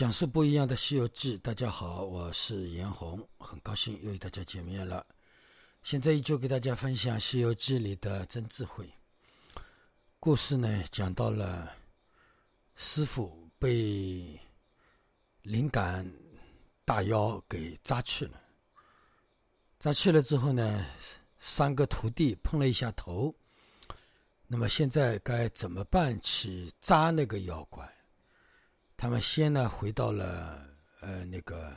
讲述不一样的《西游记》，大家好，我是严红，很高兴又与大家见面了。现在依旧给大家分享《西游记》里的真智慧故事呢，讲到了师傅被灵感大妖给扎去了，扎去了之后呢，三个徒弟碰了一下头，那么现在该怎么办去扎那个妖怪？他们先呢回到了呃那个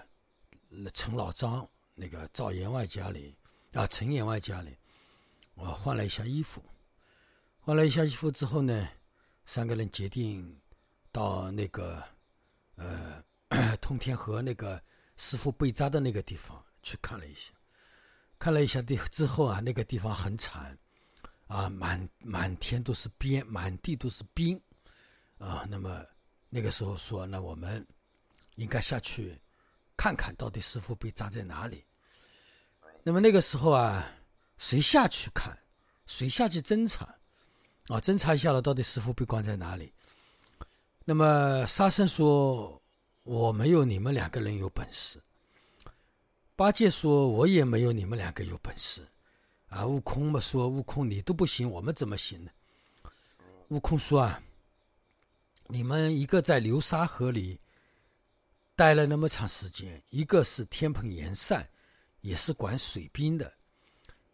陈老张那个赵员外家里啊陈员外家里，我换了一下衣服，换了一下衣服之后呢，三个人决定到那个呃 通天河那个师傅被扎的那个地方去看了一下，看了一下地之后啊，那个地方很惨啊，满满天都是冰，满地都是冰啊，那么。那个时候说，那我们应该下去看看到底师傅被扎在哪里。那么那个时候啊，谁下去看，谁下去侦查，啊，侦查一下了，到底师傅被关在哪里？那么沙僧说：“我没有你们两个人有本事。”八戒说：“我也没有你们两个有本事。”啊，悟空嘛说：“悟空你都不行，我们怎么行呢？”悟空说：“啊。”你们一个在流沙河里待了那么长时间，一个是天蓬元帅，也是管水兵的。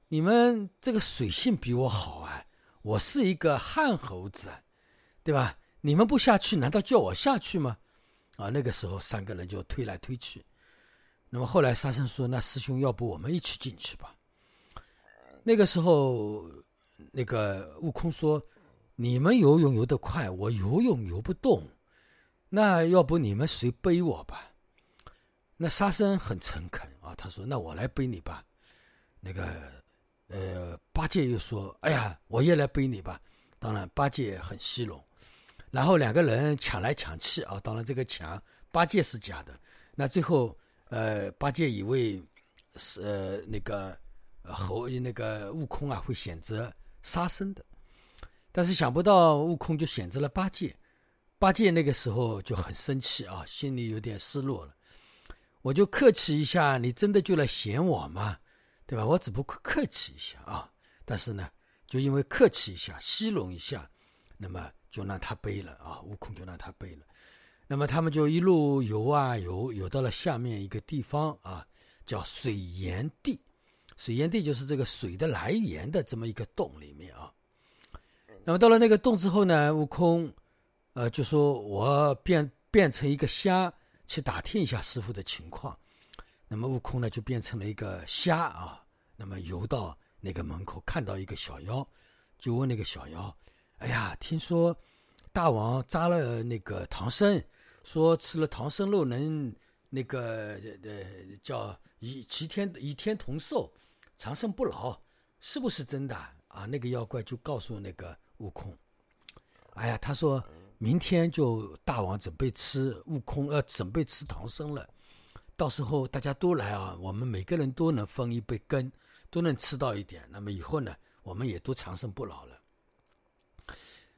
你们这个水性比我好啊！我是一个旱猴子，对吧？你们不下去，难道叫我下去吗？啊，那个时候三个人就推来推去。那么后来沙僧说：“那师兄，要不我们一起进去吧？”那个时候，那个悟空说。你们游泳游得快，我游泳游不动，那要不你们谁背我吧？那沙僧很诚恳啊，他说：“那我来背你吧。”那个，呃，八戒又说：“哎呀，我也来背你吧。”当然，八戒很虚荣。然后两个人抢来抢去啊，当然这个抢八戒是假的。那最后，呃，八戒以为是呃那个猴那个悟空啊会选择沙僧的。但是想不到悟空就选择了八戒，八戒那个时候就很生气啊，心里有点失落了。我就客气一下，你真的就来嫌我吗？对吧？我只不过客气一下啊。但是呢，就因为客气一下，虚荣一下，那么就让他背了啊。悟空就让他背了。那么他们就一路游啊游，游到了下面一个地方啊，叫水源地。水源地就是这个水的来源的这么一个洞里面啊。那么到了那个洞之后呢，悟空，呃，就说我变变成一个虾去打听一下师傅的情况。那么悟空呢就变成了一个虾啊，那么游到那个门口，看到一个小妖，就问那个小妖：“哎呀，听说大王扎了那个唐僧，说吃了唐僧肉能那个呃叫一齐天一天同寿，长生不老，是不是真的？”啊，那个妖怪就告诉那个。悟空，哎呀，他说明天就大王准备吃悟空，呃，准备吃唐僧了。到时候大家都来啊，我们每个人都能分一杯羹，都能吃到一点。那么以后呢，我们也都长生不老了。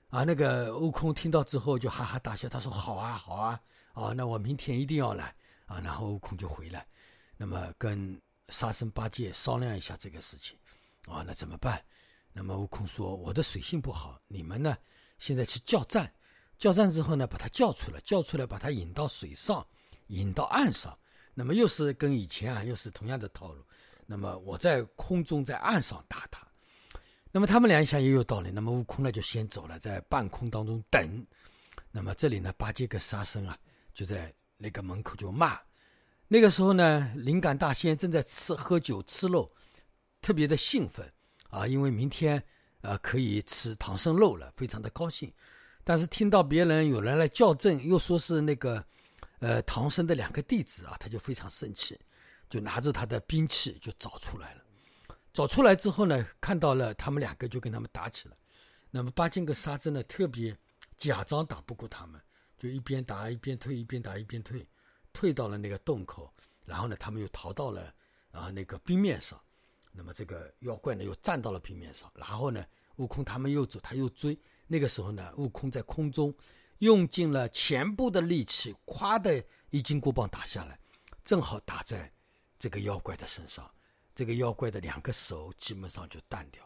啊，那个悟空听到之后就哈哈大笑，他说：“好啊，好啊，哦，那我明天一定要来啊。”然后悟空就回来，那么跟沙僧、八戒商量一下这个事情。啊，那怎么办？那么悟空说：“我的水性不好，你们呢？现在去叫战，叫战之后呢，把他叫出来，叫出来把他引到水上，引到岸上。那么又是跟以前啊，又是同样的套路。那么我在空中在岸上打他。那么他们俩想也有道理。那么悟空呢就先走了，在半空当中等。那么这里呢，八戒跟沙僧啊就在那个门口就骂。那个时候呢，灵感大仙正在吃喝酒吃肉，特别的兴奋。”啊，因为明天，呃，可以吃唐僧肉了，非常的高兴。但是听到别人有人来叫阵，又说是那个，呃，唐僧的两个弟子啊，他就非常生气，就拿着他的兵器就找出来了。找出来之后呢，看到了他们两个，就跟他们打起来。那么八戒跟沙僧呢，特别假装打不过他们，就一边打一边退，一边打一边退，退到了那个洞口。然后呢，他们又逃到了啊那个冰面上。那么这个妖怪呢又站到了平面上，然后呢，悟空他们又走，他又追。那个时候呢，悟空在空中用尽了全部的力气，咵的一金箍棒打下来，正好打在这个妖怪的身上，这个妖怪的两个手基本上就断掉。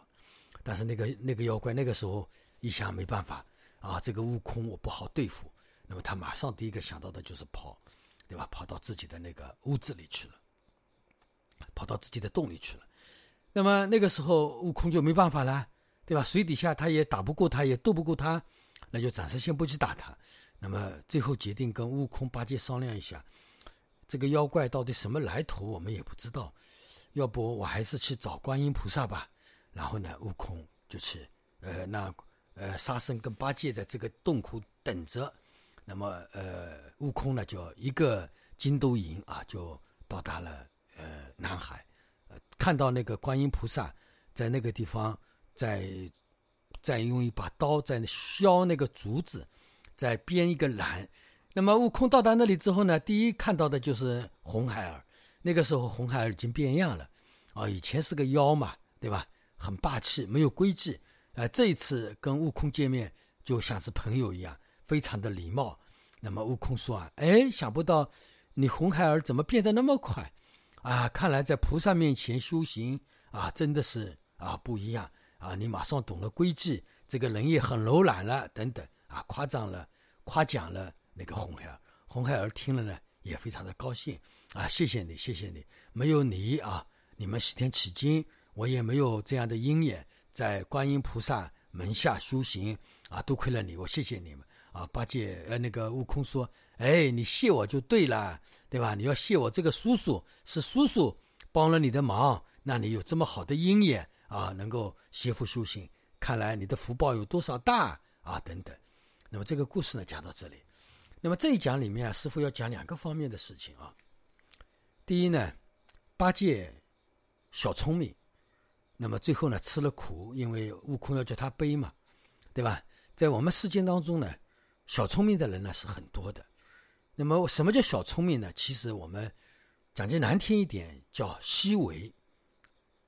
但是那个那个妖怪那个时候一想没办法啊，这个悟空我不好对付，那么他马上第一个想到的就是跑，对吧？跑到自己的那个屋子里去了，跑到自己的洞里去了。那么那个时候悟空就没办法了，对吧？水底下他也打不过他，也斗不过他，那就暂时先不去打他。那么最后决定跟悟空八戒商量一下，这个妖怪到底什么来头，我们也不知道。要不我还是去找观音菩萨吧。然后呢，悟空就去，呃，那呃，沙僧跟八戒在这个洞窟等着。那么，呃，悟空呢，就一个筋斗云啊，就到达了呃南海，呃，看到那个观音菩萨在那个地方，在在用一把刀在削那个竹子，在编一个篮。那么，悟空到达那里之后呢，第一看到的就是红孩儿。那个时候，红孩儿已经变样了，啊，以前是个妖嘛，对吧？很霸气，没有规矩，啊，这一次跟悟空见面就像是朋友一样，非常的礼貌。那么悟空说啊，哎，想不到你红孩儿怎么变得那么快，啊，看来在菩萨面前修行啊，真的是啊不一样啊，你马上懂了规矩，这个人也很柔软了，等等啊，夸张了，夸奖了那个红孩儿。红孩儿听了呢，也非常的高兴啊，谢谢你，谢谢你，没有你啊，你们西天取经。我也没有这样的因缘，在观音菩萨门下修行啊，多亏了你，我谢谢你们啊。八戒呃，那个悟空说：“哎，你谢我就对了，对吧？你要谢我这个叔叔，是叔叔帮了你的忙，那你有这么好的因缘啊，能够学佛修行，看来你的福报有多少大啊？等等。那么这个故事呢，讲到这里。那么这一讲里面啊，师傅要讲两个方面的事情啊。第一呢，八戒小聪明。那么最后呢，吃了苦，因为悟空要叫他背嘛，对吧？在我们世间当中呢，小聪明的人呢是很多的。那么什么叫小聪明呢？其实我们讲句难听一点，叫虚伪。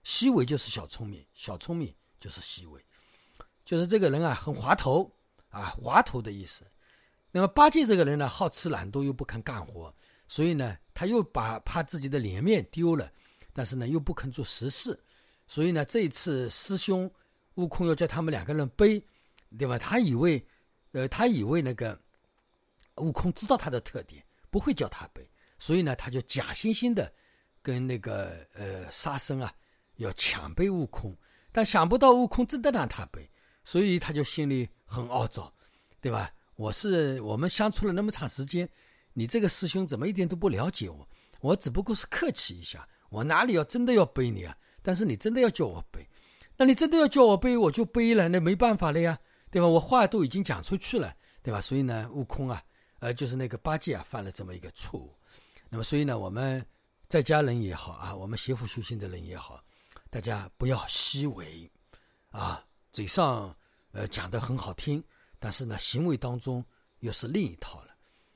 虚伪就是小聪明，小聪明就是虚伪，就是这个人啊很滑头啊，滑头的意思。那么八戒这个人呢，好吃懒惰又不肯干活，所以呢，他又把怕自己的脸面丢了，但是呢又不肯做实事。所以呢，这一次师兄悟空要叫他们两个人背，对吧？他以为，呃，他以为那个悟空知道他的特点，不会叫他背，所以呢，他就假惺惺的跟那个呃沙僧啊要抢背悟空，但想不到悟空真的让他背，所以他就心里很懊恼，对吧？我是我们相处了那么长时间，你这个师兄怎么一点都不了解我？我只不过是客气一下，我哪里要真的要背你啊？但是你真的要叫我背，那你真的要叫我背，我就背了，那没办法了呀，对吧？我话都已经讲出去了，对吧？所以呢，悟空啊，呃，就是那个八戒啊，犯了这么一个错误。那么，所以呢，我们在家人也好啊，我们邪佛修心的人也好，大家不要虚伪啊，嘴上呃讲的很好听，但是呢，行为当中又是另一套了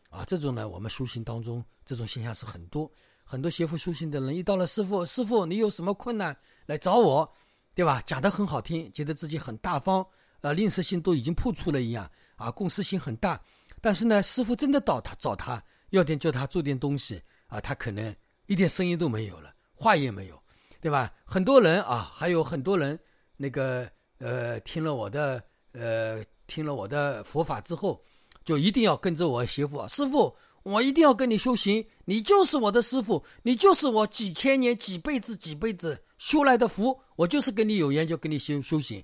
啊。这种呢，我们修行当中这种现象是很多。很多邪佛修行的人，一到了师傅，师傅你有什么困难来找我，对吧？讲得很好听，觉得自己很大方，啊，吝啬心都已经破除了一样，啊，共识心很大。但是呢，师傅真的到他找他要点，叫他做点东西，啊，他可能一点声音都没有了，话也没有，对吧？很多人啊，还有很多人，那个呃，听了我的呃，听了我的佛法之后，就一定要跟着我学佛，师傅。我一定要跟你修行，你就是我的师傅，你就是我几千年、几辈子、几辈子修来的福，我就是跟你有缘，就跟你修修行。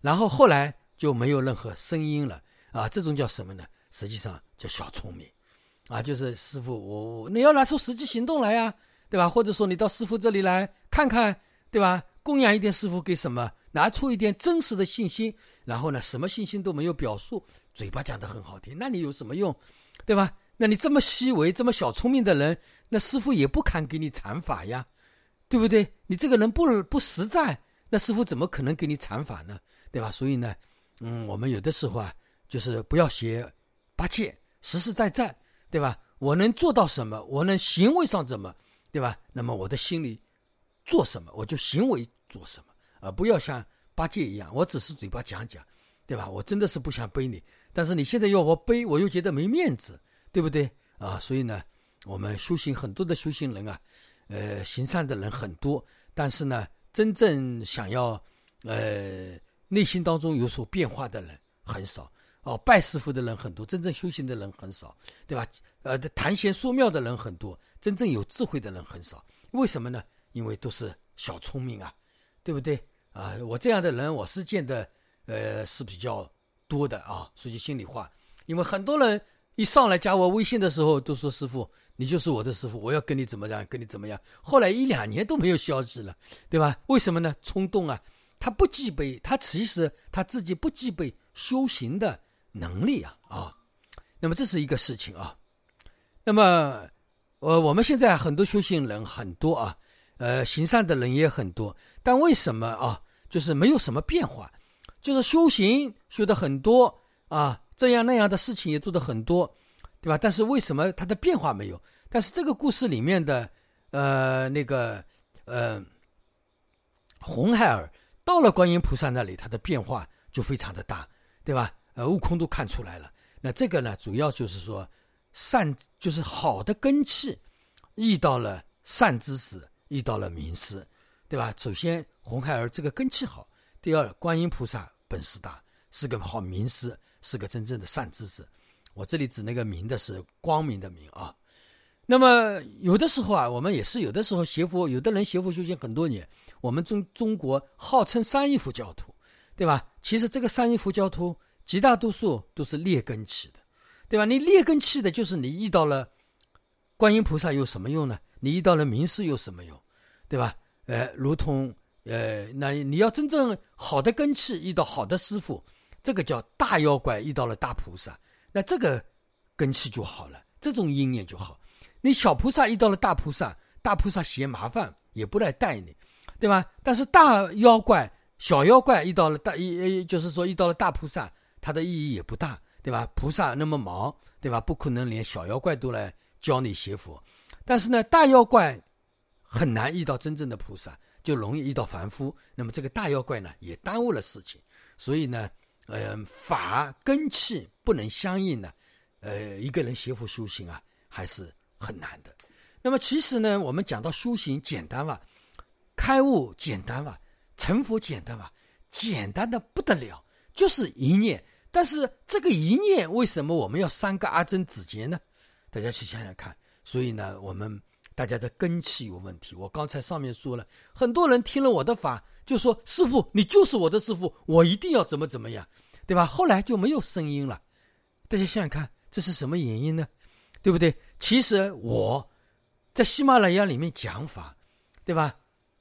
然后后来就没有任何声音了啊！这种叫什么呢？实际上叫小聪明啊！就是师傅，我你要拿出实际行动来呀，对吧？或者说你到师傅这里来看看，对吧？供养一点师傅给什么？拿出一点真实的信心，然后呢，什么信心都没有表述，嘴巴讲的很好听，那你有什么用，对吧？那你这么虚伪、这么小聪明的人，那师傅也不肯给你禅法呀，对不对？你这个人不不实在，那师傅怎么可能给你禅法呢？对吧？所以呢，嗯，我们有的时候啊，就是不要学八戒，实实在在，对吧？我能做到什么？我能行为上怎么，对吧？那么我的心里做什么，我就行为做什么，而不要像八戒一样，我只是嘴巴讲讲，对吧？我真的是不想背你。但是你现在要我背，我又觉得没面子，对不对啊？所以呢，我们修行很多的修行人啊，呃，行善的人很多，但是呢，真正想要呃内心当中有所变化的人很少。哦，拜师傅的人很多，真正修行的人很少，对吧？呃，谈贤说妙的人很多，真正有智慧的人很少。为什么呢？因为都是小聪明啊，对不对？啊，我这样的人我是见的，呃，是比较多的啊。说句心里话，因为很多人一上来加我微信的时候，都说师傅，你就是我的师傅，我要跟你怎么样，跟你怎么样。后来一两年都没有消息了，对吧？为什么呢？冲动啊，他不具备，他其实他自己不具备修行的。能力啊啊，那么这是一个事情啊。那么，呃，我们现在很多修行人很多啊，呃，行善的人也很多，但为什么啊，就是没有什么变化？就是修行修的很多啊，这样那样的事情也做的很多，对吧？但是为什么他的变化没有？但是这个故事里面的呃那个呃红孩儿到了观音菩萨那里，他的变化就非常的大，对吧？呃，悟空都看出来了。那这个呢，主要就是说，善就是好的根气，遇到了善知识，遇到了名师，对吧？首先，红孩儿这个根气好；第二，观音菩萨本事大，是个好名师，是个真正的善知识。我这里指那个明的是光明的明啊。那么有的时候啊，我们也是有的时候学佛，有的人学佛修行很多年，我们中中国号称三一佛教徒，对吧？其实这个三一佛教徒。绝大多数都是劣根气的，对吧？你劣根气的，就是你遇到了观音菩萨有什么用呢？你遇到了名师有什么用，对吧？呃，如同呃，那你要真正好的根气，遇到好的师傅，这个叫大妖怪遇到了大菩萨，那这个根气就好了，这种因缘就好。你小菩萨遇到了大菩萨，大菩萨嫌麻烦，也不来带你，对吧？但是大妖怪、小妖怪遇到了大一，就是说遇到了大菩萨。它的意义也不大，对吧？菩萨那么忙，对吧？不可能连小妖怪都来教你学佛。但是呢，大妖怪很难遇到真正的菩萨，就容易遇到凡夫。那么这个大妖怪呢，也耽误了事情。所以呢，呃，法根气不能相应呢，呃，一个人学佛修行啊，还是很难的。那么其实呢，我们讲到修行简单吧，开悟简单吧，成佛简单吧，简单的不得了，就是一念。但是这个一念为什么我们要三个阿僧子劫呢？大家去想想看。所以呢，我们大家的根气有问题。我刚才上面说了，很多人听了我的法，就说：“师傅，你就是我的师傅，我一定要怎么怎么样，对吧？”后来就没有声音了。大家想想看，这是什么原因呢？对不对？其实我在喜马拉雅里面讲法，对吧？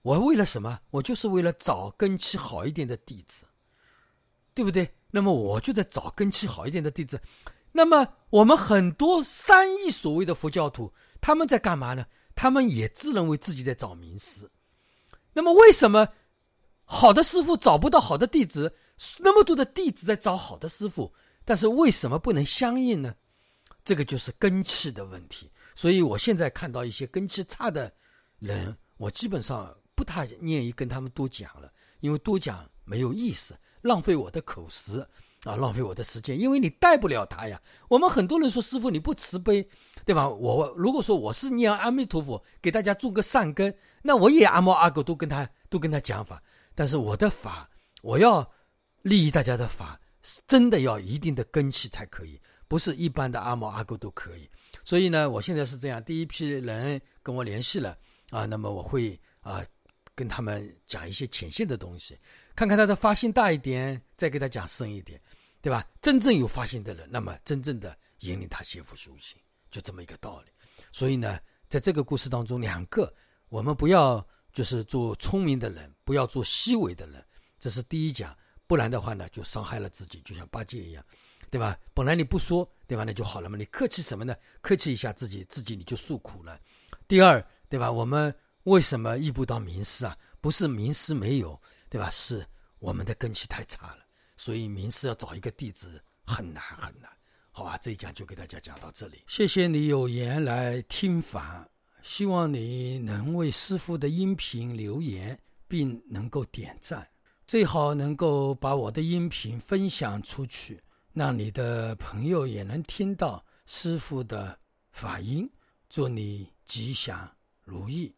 我为了什么？我就是为了找根气好一点的弟子，对不对？那么我就在找根气好一点的弟子。那么我们很多三亿所谓的佛教徒，他们在干嘛呢？他们也自认为自己在找名师。那么为什么好的师傅找不到好的弟子？那么多的弟子在找好的师傅，但是为什么不能相应呢？这个就是根气的问题。所以我现在看到一些根气差的人，我基本上不太愿意跟他们多讲了，因为多讲没有意思。浪费我的口实啊，浪费我的时间，因为你带不了他呀。我们很多人说师傅你不慈悲，对吧？我如果说我是念阿弥陀佛，给大家做个善根，那我也阿猫阿狗都跟他都跟他讲法。但是我的法，我要利益大家的法，是真的要一定的根气才可以，不是一般的阿猫阿狗都可以。所以呢，我现在是这样，第一批人跟我联系了啊，那么我会啊跟他们讲一些浅显的东西。看看他的发心大一点，再给他讲深一点，对吧？真正有发心的人，那么真正的引领他学佛修行，就这么一个道理。所以呢，在这个故事当中，两个我们不要就是做聪明的人，不要做虚伪的人，这是第一讲。不然的话呢，就伤害了自己，就像八戒一样，对吧？本来你不说，对吧？那就好了嘛。你客气什么呢？客气一下自己，自己你就受苦了。第二，对吧？我们为什么遇不到名师啊？不是名师没有。对吧？是我们的根基太差了，所以名师要找一个弟子很难很难。好吧，这一讲就给大家讲到这里。谢谢你有缘来听法，希望你能为师傅的音频留言，并能够点赞，最好能够把我的音频分享出去，让你的朋友也能听到师傅的法音，祝你吉祥如意。